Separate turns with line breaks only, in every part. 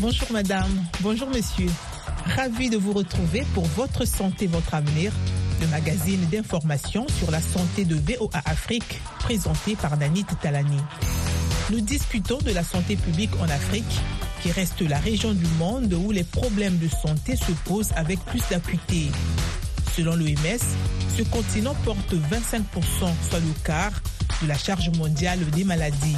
Bonjour madame, bonjour monsieur. Ravi de vous retrouver pour Votre santé, votre avenir, le magazine d'information sur la santé de VOA Afrique, présenté par Nanit Talani. Nous discutons de la santé publique en Afrique, qui reste la région du monde où les problèmes de santé se posent avec plus d'acuité. Selon l'OMS, ce continent porte 25%, soit le quart, de la charge mondiale des maladies.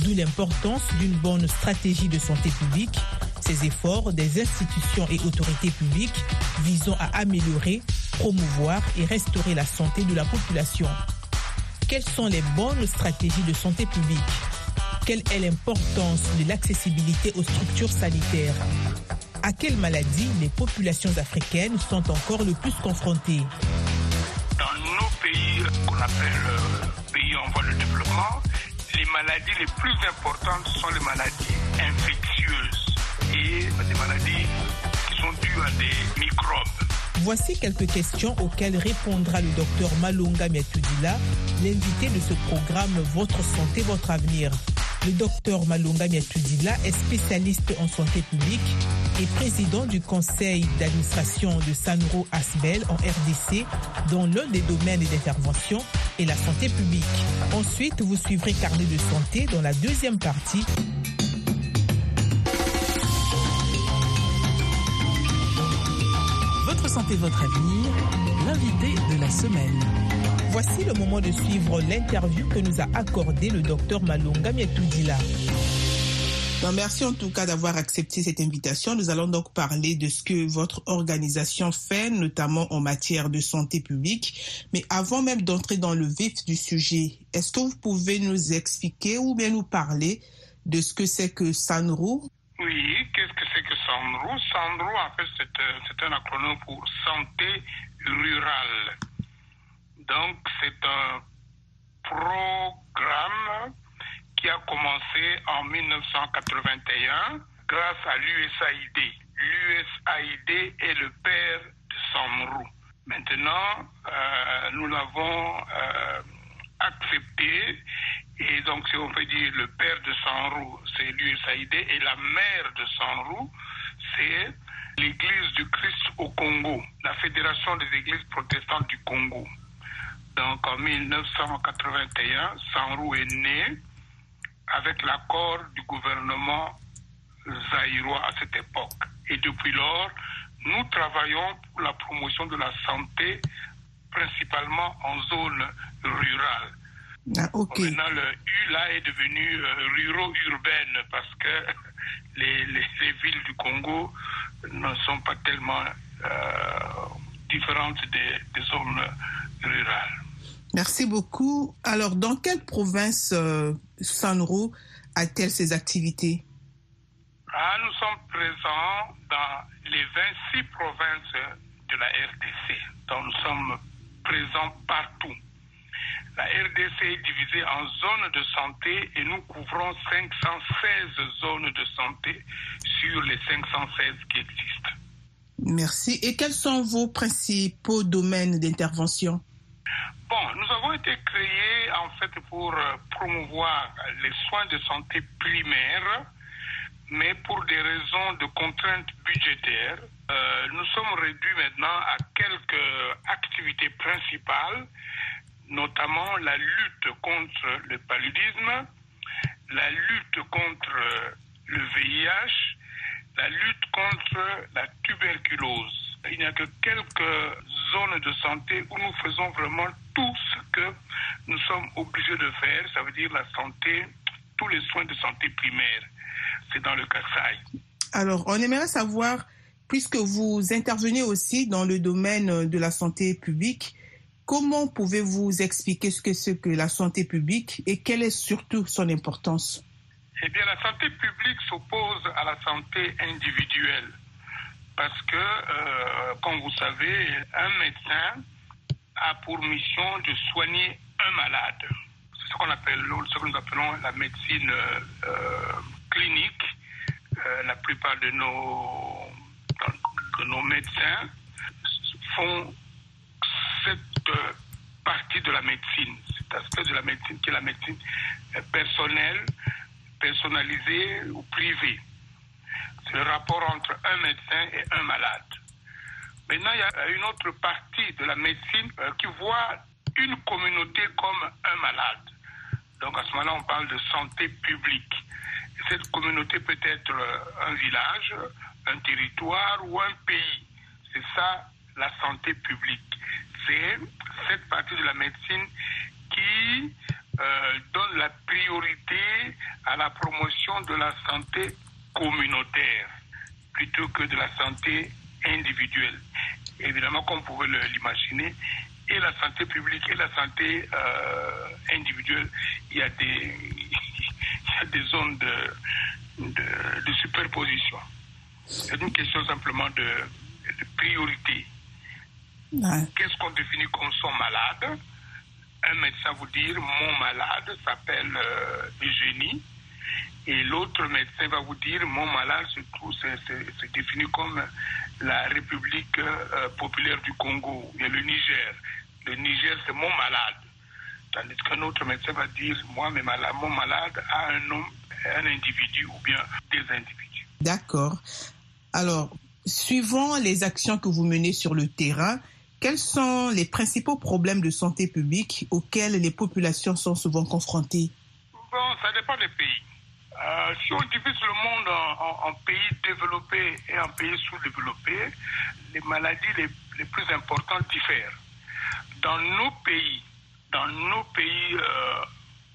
D'où l'importance d'une bonne stratégie de santé publique, ces efforts des institutions et autorités publiques visant à améliorer, promouvoir et restaurer la santé de la population. Quelles sont les bonnes stratégies de santé publique? Quelle est l'importance de l'accessibilité aux structures sanitaires? À quelles maladies les populations africaines sont encore le plus confrontées?
Dans nos pays qu'on appelle euh, pays en voie de développement, les maladies les plus importantes sont les maladies infectieuses et des maladies qui sont dues à des microbes.
Voici quelques questions auxquelles répondra le docteur Malunga Miatudila, l'invité de ce programme Votre santé, votre avenir. Le docteur Malunga Miatudila est spécialiste en santé publique et président du conseil d'administration de Sanro Asbel en RDC, dont l'un des domaines d'intervention est la santé publique. Ensuite, vous suivrez Carnet de santé dans la deuxième partie.
Votre santé, votre avenir, l'invité de la semaine.
Voici le moment de suivre l'interview que nous a accordé le docteur Malunga Miatudila.
Ben, merci en tout cas d'avoir accepté cette invitation. Nous allons donc parler de ce que votre organisation fait, notamment en matière de santé publique. Mais avant même d'entrer dans le vif du sujet, est-ce que vous pouvez nous expliquer ou bien nous parler de ce que c'est que SANRU?
Oui, qu'est-ce que c'est que SANRU? SANRU, en fait, c'est un acronyme pour Santé Rurale. Donc, c'est un programme qui a commencé en 1981 grâce à l'USAID. L'USAID est le père de SANRU. Maintenant, euh, nous l'avons euh, accepté et donc si on peut dire le père de Sanru, c'est l'USAID et la mère de Sanru, c'est l'Église du Christ au Congo, la Fédération des Églises protestantes du Congo. Donc en 1981, Sanru est né avec l'accord du gouvernement zaïrois à cette époque. Et depuis lors, nous travaillons pour la promotion de la santé, principalement en zone rurale.
Ah.
Maintenant, le U là est devenu euh, ruro-urbaine parce que les, les, les villes du Congo ne sont pas tellement euh, différentes des, des zones rurales.
Merci beaucoup. Alors, dans quelle province euh, Sanru a-t-elle ses activités?
Ah, nous sommes présents dans les 26 provinces de la RDC. Donc, nous sommes présents partout. La RDC est divisée en zones de santé et nous couvrons 516 zones de santé sur les 516 qui existent.
Merci. Et quels sont vos principaux domaines d'intervention?
Bon, nous avons été créés en fait pour euh, promouvoir les soins de santé primaires, mais pour des raisons de contraintes budgétaires, euh, nous sommes réduits maintenant à quelques activités principales, notamment la lutte contre le paludisme, la lutte contre le VIH, la lutte contre la tuberculose. Il n'y a que quelques zones de santé où nous faisons vraiment tout ce que nous sommes obligés de faire, ça veut dire la santé, tous les soins de santé primaire. C'est dans le Kassai.
Alors, on aimerait savoir, puisque vous intervenez aussi dans le domaine de la santé publique, comment pouvez-vous expliquer ce que c'est que la santé publique et quelle est surtout son importance?
Eh bien, la santé publique s'oppose à la santé individuelle parce que, euh, comme vous savez, un médecin a pour mission de soigner un malade. C'est ce qu'on appelle, ce que nous appelons la médecine euh, clinique. Euh, la plupart de nos, de nos médecins font cette partie de la médecine, cet aspect de la médecine qui est la médecine personnelle, personnalisée ou privée. Le rapport entre un médecin et un malade. Maintenant, il y a une autre partie de la médecine qui voit une communauté comme un malade. Donc à ce moment-là, on parle de santé publique. Cette communauté peut être un village, un territoire ou un pays. C'est ça la santé publique. C'est cette partie de la médecine qui euh, donne la priorité à la promotion de la santé communautaire plutôt que de la santé individuelle. Évidemment, comme vous pouvez l'imaginer, et la santé publique et la santé euh, individuelle, il y a des, il y a des zones de, de, de superposition. C'est une question simplement de, de priorité.
Ouais.
Qu'est-ce qu'on définit comme son malade? Un médecin vous dire mon malade s'appelle euh, Eugénie et l'autre médecin va vous dire mon malade se trouve c'est défini comme la République euh, populaire du Congo, ou bien le Niger. Le Niger c'est mon malade. Tandis qu'un autre médecin va dire moi mes malades, mon malade a un nom, un individu ou bien des individus.
D'accord. Alors, suivant les actions que vous menez sur le terrain, quels sont les principaux problèmes de santé publique auxquels les populations sont souvent confrontées?
Bon, ça dépend des pays. Euh, si on divise le monde en, pays développés et en pays sous-développés, les maladies les, plus importantes diffèrent. Dans nos pays, dans nos pays euh,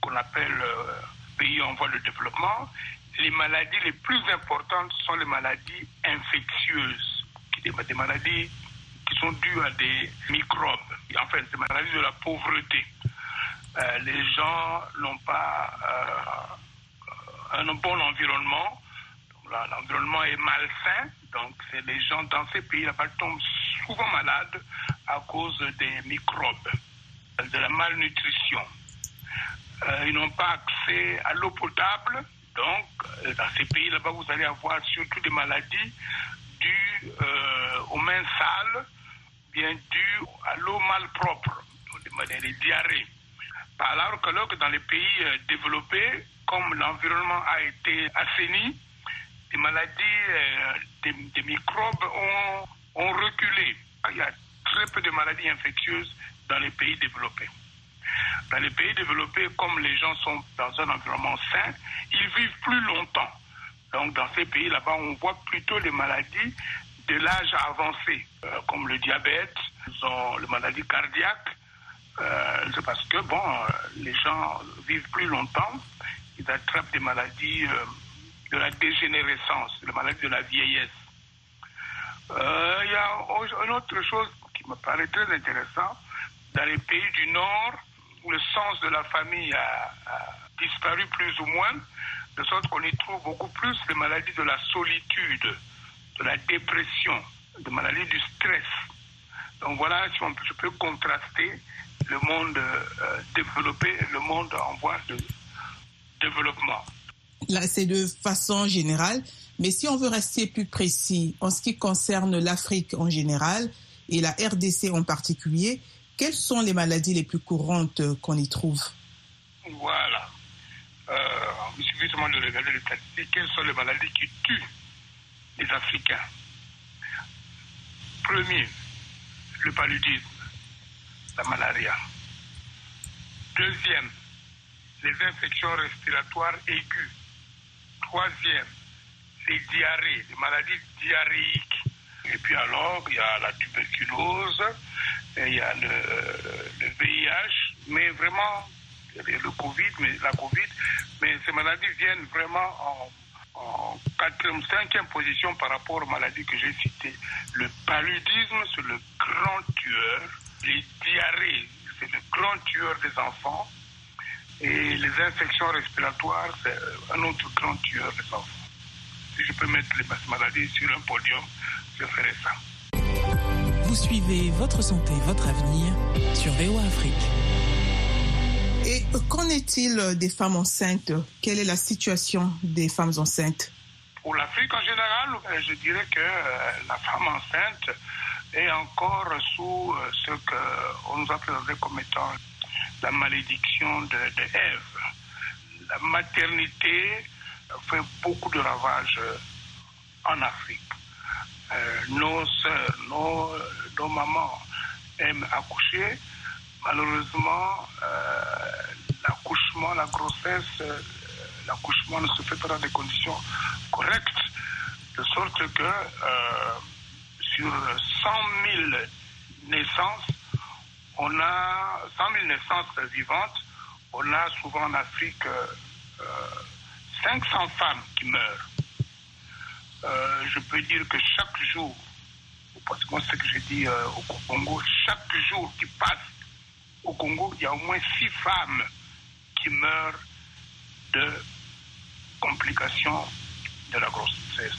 qu'on appelle euh, pays en voie de développement, les maladies les plus importantes sont les maladies infectieuses, des, maladies qui sont dues à des microbes, enfin des maladies de la pauvreté. Les gens n'ont pas un bon environnement, l'environnement est malsain, donc c'est les gens dans ces pays-là tombent souvent malades à cause des microbes, de la malnutrition. Euh, ils n'ont pas accès à l'eau potable, donc dans ces pays là-bas vous allez avoir surtout des maladies dues euh, aux mains sales, bien dues à l'eau malpropre, des, diarrhées. Alors que dans les pays euh, développés, comme l'environnement a été assaini, les maladies, euh, des, microbes ont, reculé. Il y a très peu de maladies infectieuses dans les pays développés. Dans les pays développés, comme les gens sont dans un environnement sain, ils vivent plus longtemps. Donc dans ces pays là-bas, on voit plutôt les maladies de l'âge avancé, euh, comme le diabète, les maladies cardiaques. Euh, c'est parce que bon, les gens vivent plus longtemps, ils attrapent des maladies euh, de la dégénérescence, les maladies de la vieillesse. Euh, il y a une autre chose qui me paraît très intéressant. Dans les pays du Nord, où le sens de la famille a, disparu plus ou moins, de sorte qu'on y trouve beaucoup plus les maladies de la solitude, de la dépression, des maladies du stress. Donc voilà, je peux contraster le monde euh, développé et le monde en voie de développement.
Là, c'est de façon générale, mais si on veut rester plus précis en ce qui concerne l'Afrique en général et la RDC en particulier, quelles sont les maladies les plus courantes qu'on y trouve?
Voilà. Euh, il suffit seulement de regarder les statistiques. Quelles sont les maladies qui tuent les Africains? Premier, le paludisme, la malaria. Deuxième, les infections respiratoires aiguës. Troisième, les diarrhées, les maladies diarrhéiques. Et puis alors, il y a la tuberculose, il y a le, VIH, mais vraiment, le Covid, mais la Covid, mais ces maladies viennent vraiment en, en quatrième, cinquième position par rapport aux maladies que j'ai citées. Le paludisme, c'est le grand tueur. Les diarrhées, c'est le grand tueur des enfants. Et les infections respiratoires, c'est un autre grand tueur des enfants. Si je peux mettre les maladies sur un podium, je ferai ça.
Vous suivez votre santé, votre avenir sur VOA Afrique.
Et qu'en est-il des femmes enceintes? Quelle est la situation des femmes enceintes?
Pour l'Afrique en général, je dirais que la femme enceinte est encore sous ce qu'on nous a présenté comme étant la malédiction de, de Ève. La maternité fait beaucoup de ravages en Afrique. Euh, nos sœurs, nos, mamans aiment accoucher. Malheureusement, euh, l'accouchement, la grossesse, euh, l'accouchement ne se fait pas dans des conditions correctes, de sorte que sur 100 000 naissances, on a 100 000 naissances vivantes, on a souvent en Afrique 500 femmes qui meurent. Euh, je peux dire que chaque jour, parce que ce que j'ai dit euh, au Congo, chaque jour qui passe au Congo, il y a au moins six femmes qui meurent de complications de la grossesse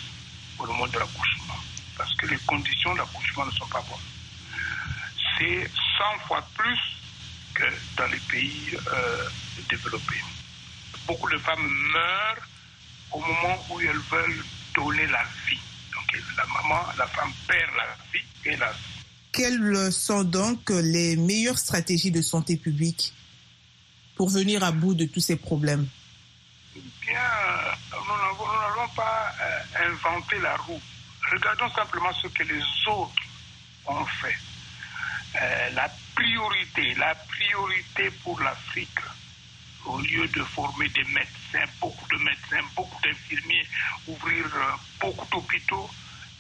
au moment de l'accouchement. Parce que les conditions d'accouchement ne sont pas bonnes. C'est 100 fois plus que dans les pays euh, développés. Beaucoup de femmes meurent au moment où elles veulent donner la vie. Donc la maman, la femme perd la vie et la
Quelles sont donc les meilleures stratégies de santé publique pour venir à bout de tous ces problèmes?
Bien, nous n'avons pas euh, inventé la roue. Regardons simplement ce que les autres ont fait. Euh, la priorité, la priorité pour l'Afrique, au lieu de former des médecins, beaucoup de médecins, beaucoup d'infirmiers, ouvrir beaucoup d'hôpitaux,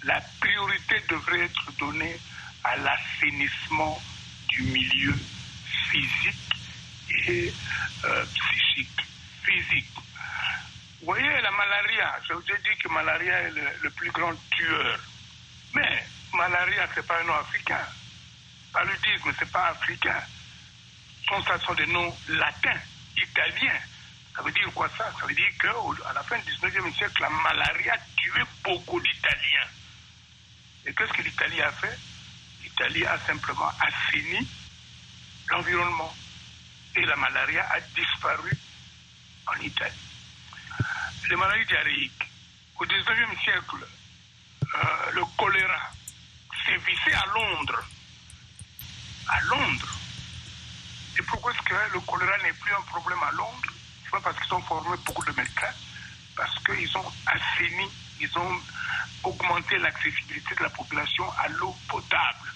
la priorité devrait être donnée à l'assainissement du milieu physique et euh, psychique. Physique. Vous voyez, la malaria, je vous ai dit que malaria est le, le plus grand tueur. Mais malaria, ce n'est pas un nom africain. Paludisme, ce n'est pas africain. Ça, ce sont des noms latins italien. Ça veut dire quoi ça? Ça veut dire qu'à la fin du 19e siècle, la malaria tuait beaucoup d'Italiens. Et qu'est-ce que l'Italie a fait? L'Italie a simplement assaini l'environnement. Et la malaria a disparu en Italie. Les maladies diarrhéiques. Au 19e siècle, euh, le choléra sévissait à Londres. À Londres. Et pourquoi est-ce que le choléra n'est plus un problème à Londres? C'est pas parce qu'ils ont formé beaucoup de médecins, parce qu'ils ont assaini, ils ont augmenté l'accessibilité de la population à l'eau potable.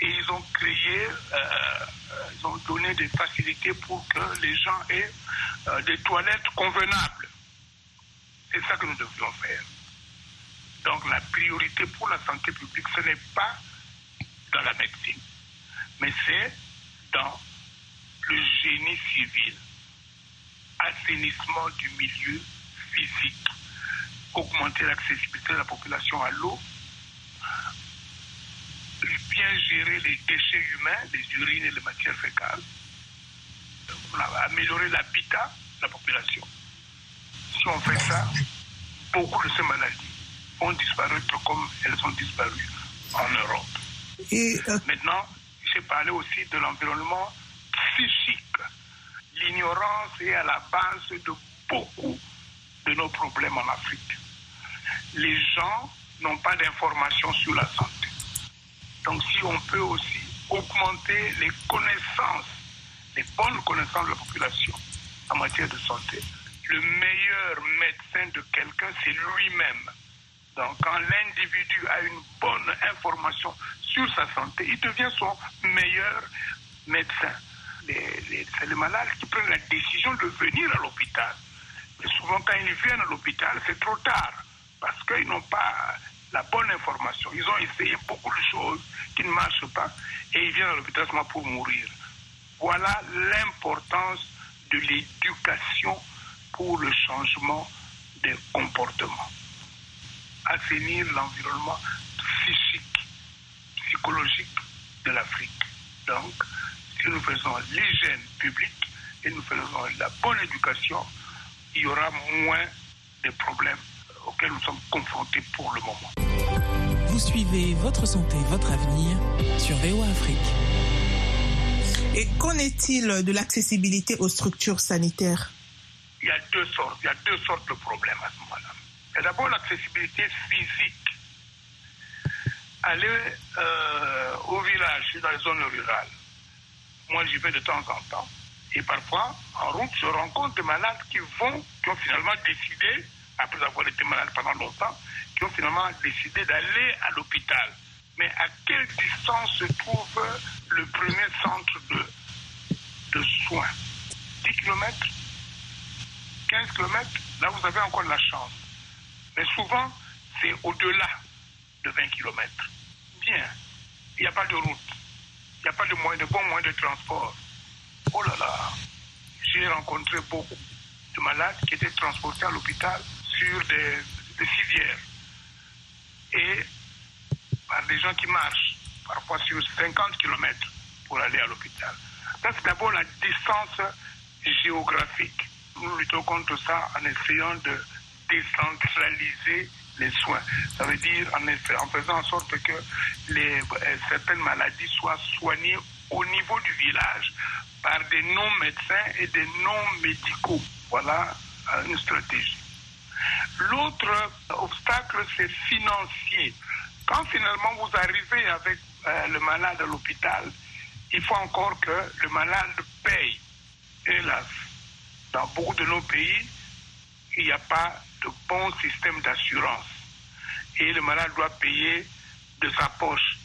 Et ils ont créé, euh, ils ont donné des facilités pour que les gens aient euh, des toilettes convenables. C'est ça que nous devrions faire. Donc la priorité pour la santé publique, ce n'est pas dans la médecine, mais c'est dans le génie civil, assainissement du milieu physique, augmenter l'accessibilité de la population à l'eau, bien gérer les déchets humains, les urines et les matières fécales, améliorer l'habitat de la population. Si on fait ça, beaucoup de ces maladies vont disparaître comme elles ont disparu en Europe.
Et, euh...
Maintenant, parlé aussi de l'environnement psychique. L'ignorance est à la base de beaucoup de nos problèmes en Afrique. Les gens n'ont pas d'informations sur la santé. Donc si on peut aussi augmenter les connaissances, les bonnes connaissances de la population en matière de santé, le meilleur médecin de quelqu'un, c'est lui-même. Quand l'individu a une bonne information sur sa santé, il devient son meilleur médecin. C'est les malades qui prennent la décision de venir à l'hôpital. Mais souvent, quand ils viennent à l'hôpital, c'est trop tard parce qu'ils n'ont pas la bonne information. Ils ont essayé beaucoup de choses qui ne marchent pas et ils viennent à l'hôpital seulement pour mourir. Voilà l'importance de l'éducation pour le changement des comportements. Assainir l'environnement psychique psychologique de l'Afrique. Donc, si nous faisons l'hygiène publique et nous faisons la bonne éducation, il y aura moins de problèmes auxquels nous sommes confrontés pour le moment.
Vous suivez votre santé, votre avenir sur VOA Afrique.
Et qu'en est-il de l'accessibilité aux structures sanitaires?
Il y a deux sortes, il y a deux sortes de problèmes à ce moment-là. D'abord l'accessibilité physique aller euh, au village, dans les zones rurales, moi j'y vais de temps en temps. Et parfois, en route, je rencontre des malades qui vont, qui ont finalement décidé, après avoir été malades pendant longtemps, qui ont finalement décidé d'aller à l'hôpital. Mais à quelle distance se trouve le premier centre de, de soins? 10 km 15 km Là, vous avez encore de la chance. Mais souvent, c'est au-delà de 20 km. Bien, il n'y a pas de route, il n'y a pas de, moyen, de bons moyens de transport. Oh là là, j'ai rencontré beaucoup de malades qui étaient transportés à l'hôpital sur des, des civières et par des gens qui marchent, parfois sur 50 km pour aller à l'hôpital. Ça, c'est d'abord la distance géographique. Nous luttons contre ça en essayant de décentraliser les soins. Ça veut dire en, faisant en sorte que les, certaines maladies soient soignées au niveau du village par des non-médecins et des non-médicaux. Voilà une stratégie. L'autre obstacle, c'est financier. Quand finalement vous arrivez avec euh, le malade à l'hôpital, il faut encore que le malade paye. Hélas, dans beaucoup de nos pays, il n'y a pas de bon système d'assurance. Et le malade doit payer de sa poche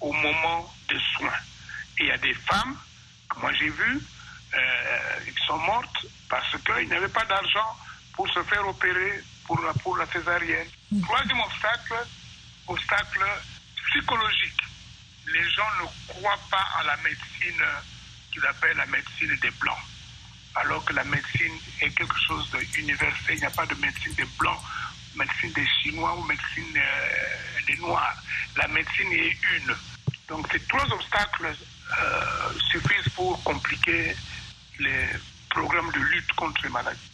au moment des soins. Et il y a des femmes, que moi j'ai vues, euh, qui sont mortes parce qu'ils n'avaient pas d'argent pour se faire opérer pour la, pour la césarienne. Troisième obstacle, obstacle psychologique. Les gens ne croient pas à la médecine qu'ils appellent la médecine des Blancs. Alors que la médecine est quelque chose d'universel. Il n'y a pas de médecine des Blancs, médecine des Chinois ou médecine euh, des Noirs. La médecine est une. Donc ces trois obstacles euh, suffisent pour compliquer les programmes de lutte contre les maladies.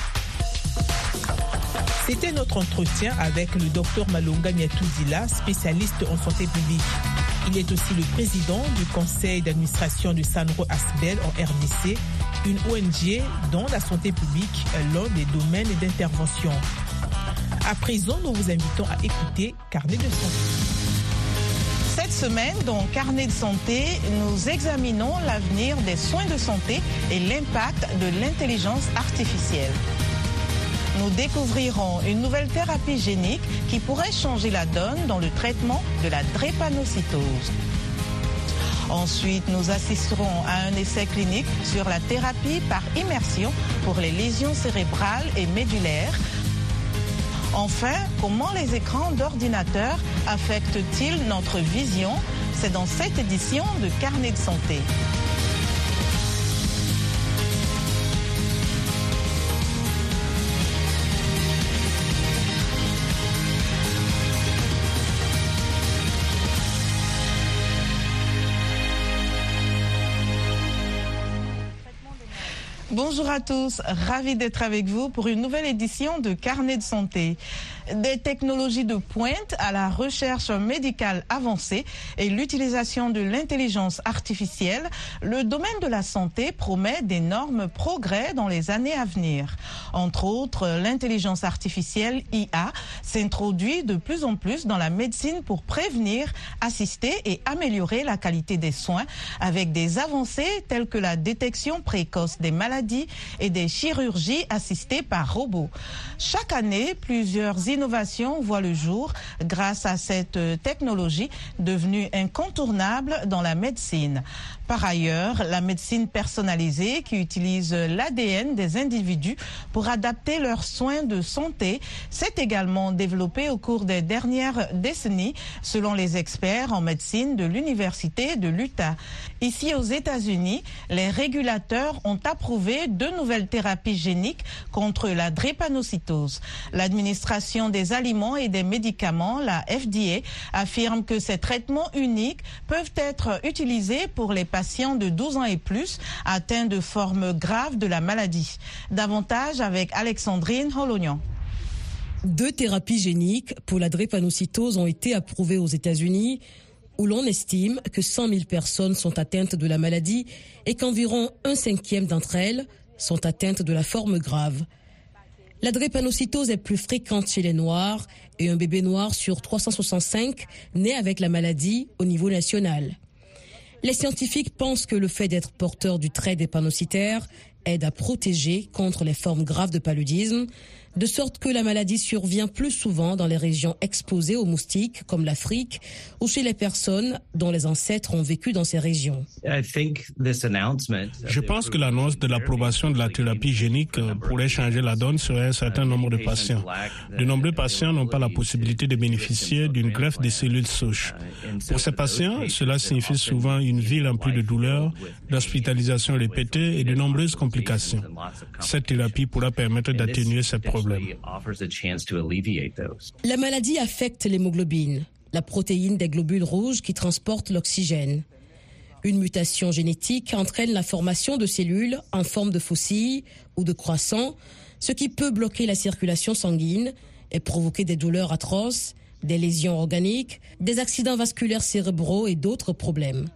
C'était notre entretien avec le docteur Malonga Nyatouzila, spécialiste en santé publique. Il est aussi le président du conseil d'administration du Sanro Asbel en RDC, une ONG dont la santé publique est l'un des domaines d'intervention. À présent, nous vous invitons à écouter Carnet de santé.
Cette semaine, dans Carnet de santé, nous examinons l'avenir des soins de santé et l'impact de l'intelligence artificielle. Nous découvrirons une nouvelle thérapie génique qui pourrait changer la donne dans le traitement de la drépanocytose. Ensuite, nous assisterons à un essai clinique sur la thérapie par immersion pour les lésions cérébrales et médulaires. Enfin, comment les écrans d'ordinateur affectent-ils notre vision? C'est dans cette édition de Carnet de santé. Bonjour à tous, ravi d'être avec vous pour une nouvelle édition de Carnet de santé. Des technologies de pointe à la recherche médicale avancée et l'utilisation de l'intelligence artificielle, le domaine de la santé promet d'énormes progrès dans les années à venir. Entre autres, l'intelligence artificielle IA s'introduit de plus en plus dans la médecine pour prévenir, assister et améliorer la qualité des soins avec des avancées telles que la détection précoce des maladies et des chirurgies assistées par robots. Chaque année, plusieurs innovations voient le jour grâce à cette technologie devenue incontournable dans la médecine. Par ailleurs, la médecine personnalisée qui utilise l'ADN des individus pour adapter leurs soins de santé s'est également développée au cours des dernières décennies, selon les experts en médecine de l'Université de l'Utah. Ici aux États-Unis, les régulateurs ont approuvé deux nouvelles thérapies géniques contre la drépanocytose. L'administration des aliments et des médicaments, la FDA, affirme que ces traitements uniques peuvent être utilisés pour les patients de 12 ans et plus atteints de formes graves de la maladie. Davantage avec Alexandrine Holognan.
Deux thérapies géniques pour la drépanocytose ont été approuvées aux États-Unis, où l'on estime que 100 000 personnes sont atteintes de la maladie et qu'environ un cinquième d'entre elles sont atteintes de la forme grave. La drépanocytose est plus fréquente chez les Noirs et un bébé noir sur 365 naît avec la maladie au niveau national. Les scientifiques pensent que le fait d'être porteur du trait drépanocytaire aide à protéger contre les formes graves de paludisme, de sorte que la maladie survient plus souvent dans les régions exposées aux moustiques, comme l'Afrique, ou chez les personnes dont les ancêtres ont vécu dans ces régions.
Je pense que l'annonce de l'approbation de la thérapie génique pourrait changer la donne sur un certain nombre de patients. De nombreux patients n'ont pas la possibilité de bénéficier d'une greffe des cellules souches. Pour ces patients, cela signifie souvent une vie remplie de douleurs, d'hospitalisations répétées et de nombreuses complications. Cette thérapie pourra permettre d'atténuer ces problèmes.
La maladie affecte l'hémoglobine, la protéine des globules rouges qui transportent l'oxygène. Une mutation génétique entraîne la formation de cellules en forme de fossiles ou de croissants, ce qui peut bloquer la circulation sanguine et provoquer des douleurs atroces, des lésions organiques, des accidents vasculaires cérébraux et d'autres problèmes.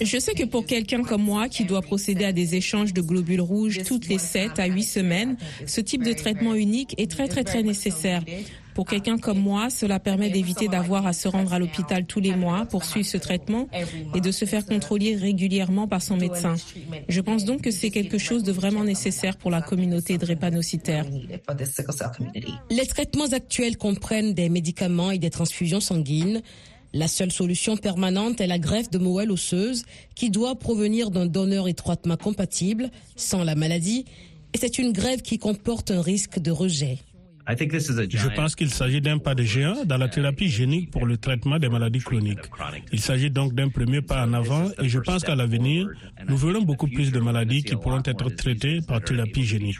Je sais que pour quelqu'un comme moi qui doit procéder à des échanges de globules rouges toutes les 7 à 8 semaines, ce type de traitement unique est très très très nécessaire. Pour quelqu'un comme moi, cela permet d'éviter d'avoir à se rendre à l'hôpital tous les mois pour suivre ce traitement et de se faire contrôler régulièrement par son médecin. Je pense donc que c'est quelque chose de vraiment nécessaire pour la communauté drépanocytaire.
Les traitements actuels comprennent des médicaments et des transfusions sanguines. La seule solution permanente est la greffe de moelle osseuse qui doit provenir d'un donneur étroitement compatible, sans la maladie, et c'est une grève qui comporte un risque de rejet.
Je pense qu'il s'agit d'un pas de géant dans la thérapie génique pour le traitement des maladies chroniques. Il s'agit donc d'un premier pas en avant et je pense qu'à l'avenir, nous verrons beaucoup plus de maladies qui pourront être traitées par thérapie génique.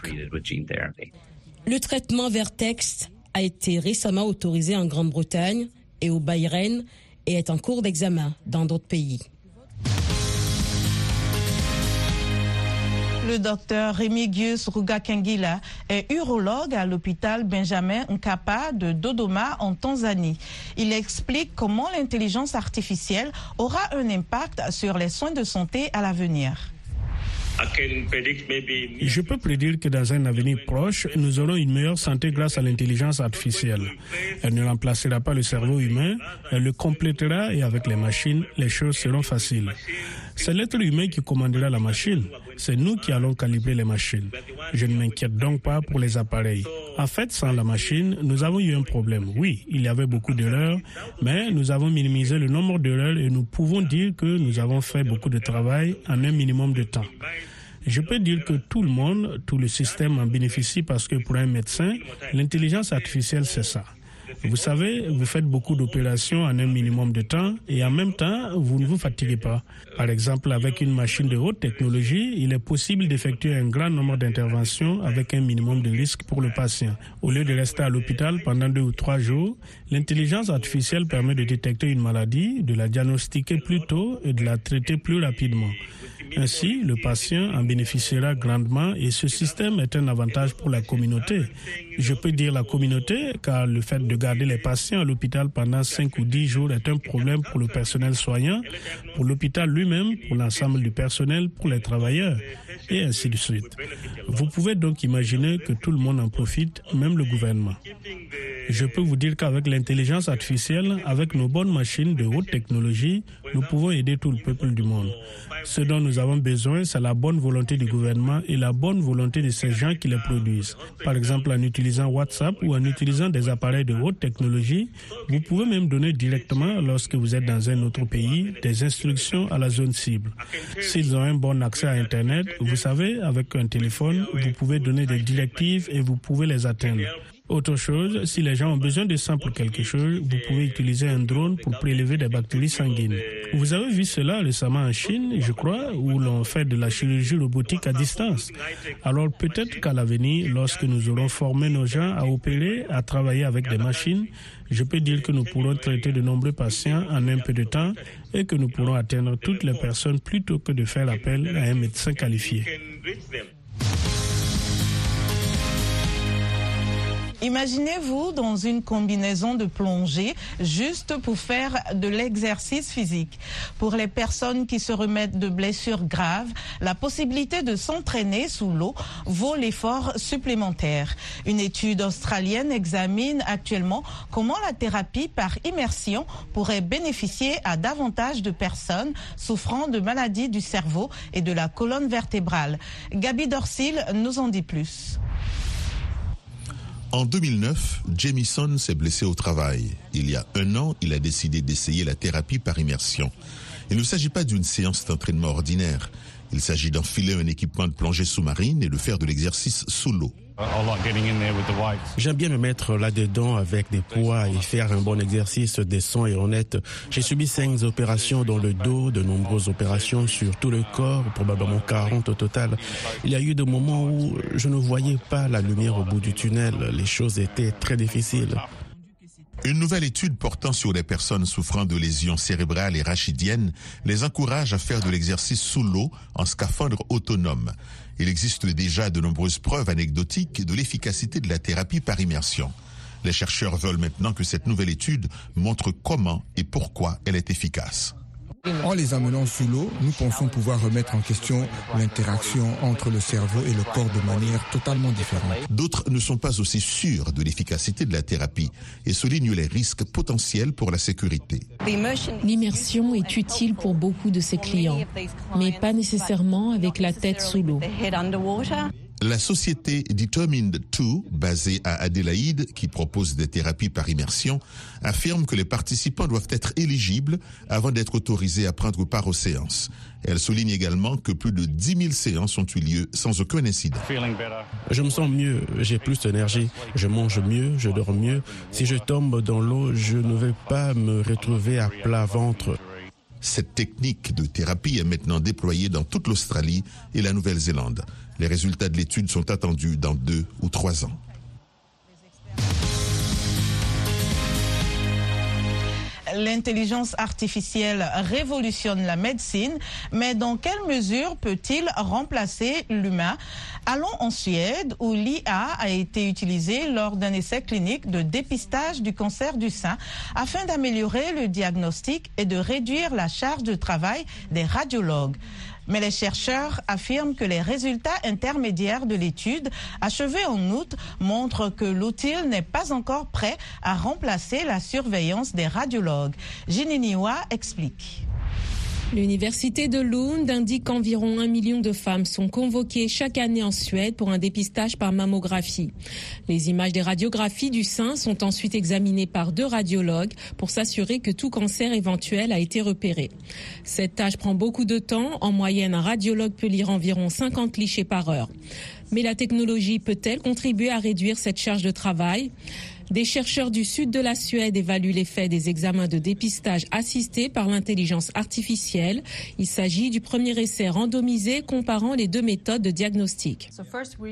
Le traitement Vertex a été récemment autorisé en Grande-Bretagne et au Bahreïn et est en cours d'examen dans d'autres pays.
Le docteur Remigius Rugakengila est urologue à l'hôpital Benjamin Nkapa de Dodoma en Tanzanie. Il explique comment l'intelligence artificielle aura un impact sur les soins de santé à l'avenir.
Je peux prédire que dans un avenir proche, nous aurons une meilleure santé grâce à l'intelligence artificielle. Elle ne remplacera pas le cerveau humain, elle le complétera et avec les machines, les choses seront faciles. C'est l'être humain qui commandera la machine. C'est nous qui allons calibrer les machines. Je ne m'inquiète donc pas pour les appareils. En fait, sans la machine, nous avons eu un problème. Oui, il y avait beaucoup d'erreurs, mais nous avons minimisé le nombre d'erreurs et nous pouvons dire que nous avons fait beaucoup de travail en un minimum de temps. Je peux dire que tout le monde, tout le système en bénéficie parce que pour un médecin, l'intelligence artificielle, c'est ça. Vous savez, vous faites beaucoup d'opérations en un minimum de temps et en même temps, vous ne vous fatiguez pas. Par exemple, avec une machine de haute technologie, il est possible d'effectuer un grand nombre d'interventions avec un minimum de risque pour le patient. Au lieu de rester à l'hôpital pendant deux ou trois jours, l'intelligence artificielle permet de détecter une maladie, de la diagnostiquer plus tôt et de la traiter plus rapidement. Ainsi, le patient en bénéficiera grandement et ce système est un avantage pour la communauté. Je peux dire la communauté car le fait de garder les patients à l'hôpital pendant 5 ou 10 jours est un problème pour le personnel soignant, pour l'hôpital lui-même, pour l'ensemble du personnel, pour les travailleurs et ainsi de suite. Vous pouvez donc imaginer que tout le monde en profite, même le gouvernement. Je peux vous dire qu'avec l'intelligence artificielle, avec nos bonnes machines de haute technologie, nous pouvons aider tout le peuple du monde. Ce dont nous avons besoin, c'est la bonne volonté du gouvernement et la bonne volonté de ces gens qui les produisent. Par exemple, en utilisant WhatsApp ou en utilisant des appareils de haute technologie, vous pouvez même donner directement, lorsque vous êtes dans un autre pays, des instructions à la zone cible. S'ils ont un bon accès à Internet, vous savez, avec un téléphone, vous pouvez donner des directives et vous pouvez les atteindre. Autre chose, si les gens ont besoin de sang pour quelque chose, vous pouvez utiliser un drone pour prélever des bactéries sanguines. Vous avez vu cela récemment en Chine, je crois, où l'on fait de la chirurgie robotique à distance. Alors peut-être qu'à l'avenir, lorsque nous aurons formé nos gens à opérer, à travailler avec des machines, je peux dire que nous pourrons traiter de nombreux patients en un peu de temps et que nous pourrons atteindre toutes les personnes plutôt que de faire appel à un médecin qualifié.
Imaginez-vous dans une combinaison de plongée juste pour faire de l'exercice physique. Pour les personnes qui se remettent de blessures graves, la possibilité de s'entraîner sous l'eau vaut l'effort supplémentaire. Une étude australienne examine actuellement comment la thérapie par immersion pourrait bénéficier à davantage de personnes souffrant de maladies du cerveau et de la colonne vertébrale. Gabi Dorsil nous en dit plus.
En 2009, Jamison s'est blessé au travail. Il y a un an, il a décidé d'essayer la thérapie par immersion. Il ne s'agit pas d'une séance d'entraînement ordinaire. Il s'agit d'enfiler un équipement de plongée sous-marine et de faire de l'exercice sous l'eau.
J'aime bien me mettre là-dedans avec des poids et faire un bon exercice décent et honnête. J'ai subi cinq opérations dans le dos, de nombreuses opérations sur tout le corps, probablement 40 au total. Il y a eu des moments où je ne voyais pas la lumière au bout du tunnel. Les choses étaient très difficiles.
Une nouvelle étude portant sur les personnes souffrant de lésions cérébrales et rachidiennes les encourage à faire de l'exercice sous l'eau en scaphandre autonome. Il existe déjà de nombreuses preuves anecdotiques de l'efficacité de la thérapie par immersion. Les chercheurs veulent maintenant que cette nouvelle étude montre comment et pourquoi elle est efficace.
En les amenant sous l'eau, nous pensons pouvoir remettre en question l'interaction entre le cerveau et le corps de manière totalement différente.
D'autres ne sont pas aussi sûrs de l'efficacité de la thérapie et soulignent les risques potentiels pour la sécurité.
L'immersion est utile pour beaucoup de ses clients, mais pas nécessairement avec la tête sous l'eau.
La société Determined 2, basée à Adélaïde, qui propose des thérapies par immersion, affirme que les participants doivent être éligibles avant d'être autorisés à prendre part aux séances. Elle souligne également que plus de 10 000 séances ont eu lieu sans aucun incident.
Je me sens mieux, j'ai plus d'énergie, je mange mieux, je dors mieux. Si je tombe dans l'eau, je ne vais pas me retrouver à plat ventre.
Cette technique de thérapie est maintenant déployée dans toute l'Australie et la Nouvelle-Zélande. Les résultats de l'étude sont attendus dans deux ou trois ans.
L'intelligence artificielle révolutionne la médecine, mais dans quelle mesure peut-il remplacer l'humain? Allons en Suède où l'IA a été utilisée lors d'un essai clinique de dépistage du cancer du sein afin d'améliorer le diagnostic et de réduire la charge de travail des radiologues. Mais les chercheurs affirment que les résultats intermédiaires de l'étude, achevée en août, montrent que l'outil n'est pas encore prêt à remplacer la surveillance des radiologues. Niwa explique.
L'université de Lund indique qu'environ un million de femmes sont convoquées chaque année en Suède pour un dépistage par mammographie. Les images des radiographies du sein sont ensuite examinées par deux radiologues pour s'assurer que tout cancer éventuel a été repéré. Cette tâche prend beaucoup de temps. En moyenne, un radiologue peut lire environ 50 clichés par heure. Mais la technologie peut-elle contribuer à réduire cette charge de travail? Des chercheurs du sud de la Suède évaluent l'effet des examens de dépistage assistés par l'intelligence artificielle. Il s'agit du premier essai randomisé comparant les deux méthodes de diagnostic.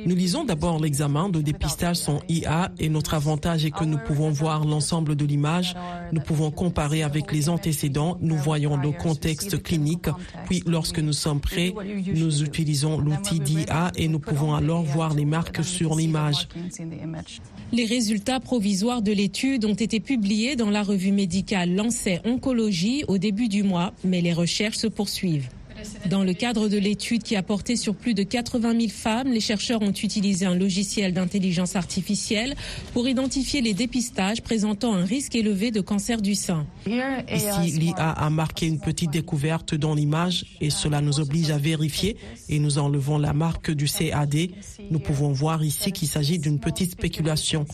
Nous lisons d'abord l'examen de dépistage sans IA et notre avantage est que nous pouvons voir l'ensemble de l'image, nous pouvons comparer avec les antécédents, nous voyons le contexte clinique, puis lorsque nous sommes prêts, nous utilisons l'outil d'IA et nous pouvons alors voir les marques sur l'image.
Les résultats provisoires de l'étude ont été publiés dans la revue médicale Lancet Oncologie au début du mois, mais les recherches se poursuivent. Dans le cadre de l'étude qui a porté sur plus de 80 000 femmes, les chercheurs ont utilisé un logiciel d'intelligence artificielle pour identifier les dépistages présentant un risque élevé de cancer du sein.
Ici, l'IA a marqué une petite découverte dans l'image et cela nous oblige à vérifier et nous enlevons la marque du CAD. Nous pouvons voir ici qu'il s'agit d'une petite spéculation.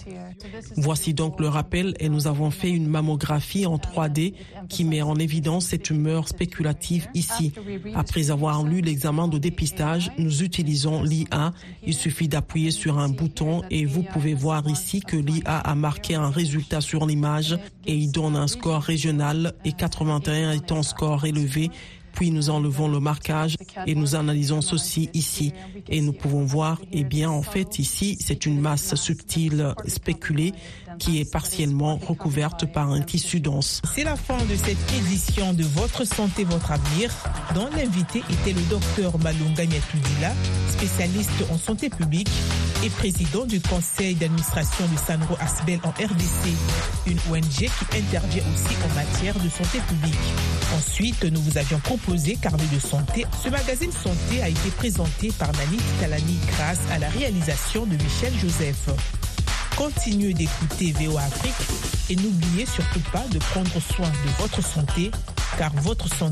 Voici donc le rappel et nous avons fait une mammographie en 3D qui met en évidence cette tumeur spéculative ici. Après avoir lu l'examen de dépistage, nous utilisons l'IA. Il suffit d'appuyer sur un bouton et vous pouvez voir ici que l'IA a marqué un résultat sur l'image et il donne un score régional et 81 est un score élevé puis nous enlevons le marquage et nous analysons ceci ici. Et nous pouvons voir, eh bien, en fait, ici, c'est une masse subtile spéculée qui est partiellement recouverte par un tissu dense.
C'est la fin de cette édition de Votre santé, votre avenir, dont l'invité était le docteur Malunga Nyatudila, spécialiste en santé publique et président du conseil d'administration de Sanro Asbel en RDC, une ONG qui intervient aussi en matière de santé publique. Ensuite, nous vous avions proposé Carnet de santé. Ce magazine santé a été présenté par Nani Talani grâce à la réalisation de Michel Joseph. Continuez d'écouter VO Afrique et n'oubliez surtout pas de prendre soin de votre santé car votre santé